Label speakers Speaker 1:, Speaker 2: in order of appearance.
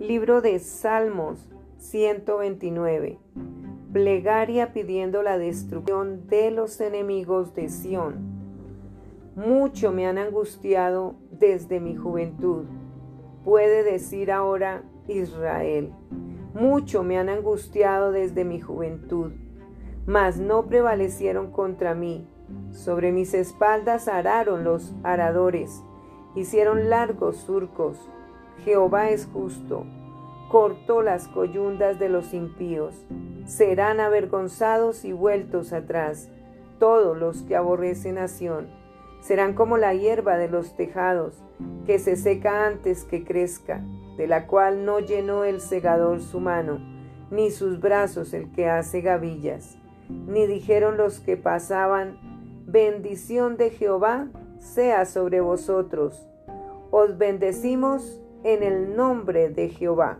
Speaker 1: Libro de Salmos 129. Plegaria pidiendo la destrucción de los enemigos de Sión. Mucho me han angustiado desde mi juventud. Puede decir ahora Israel. Mucho me han angustiado desde mi juventud, mas no prevalecieron contra mí. Sobre mis espaldas araron los aradores, hicieron largos surcos Jehová es justo, cortó las coyundas de los impíos. Serán avergonzados y vueltos atrás todos los que aborrecen nación. Serán como la hierba de los tejados, que se seca antes que crezca, de la cual no llenó el segador su mano, ni sus brazos el que hace gavillas. Ni dijeron los que pasaban, bendición de Jehová sea sobre vosotros. Os bendecimos en el nombre de Jehová.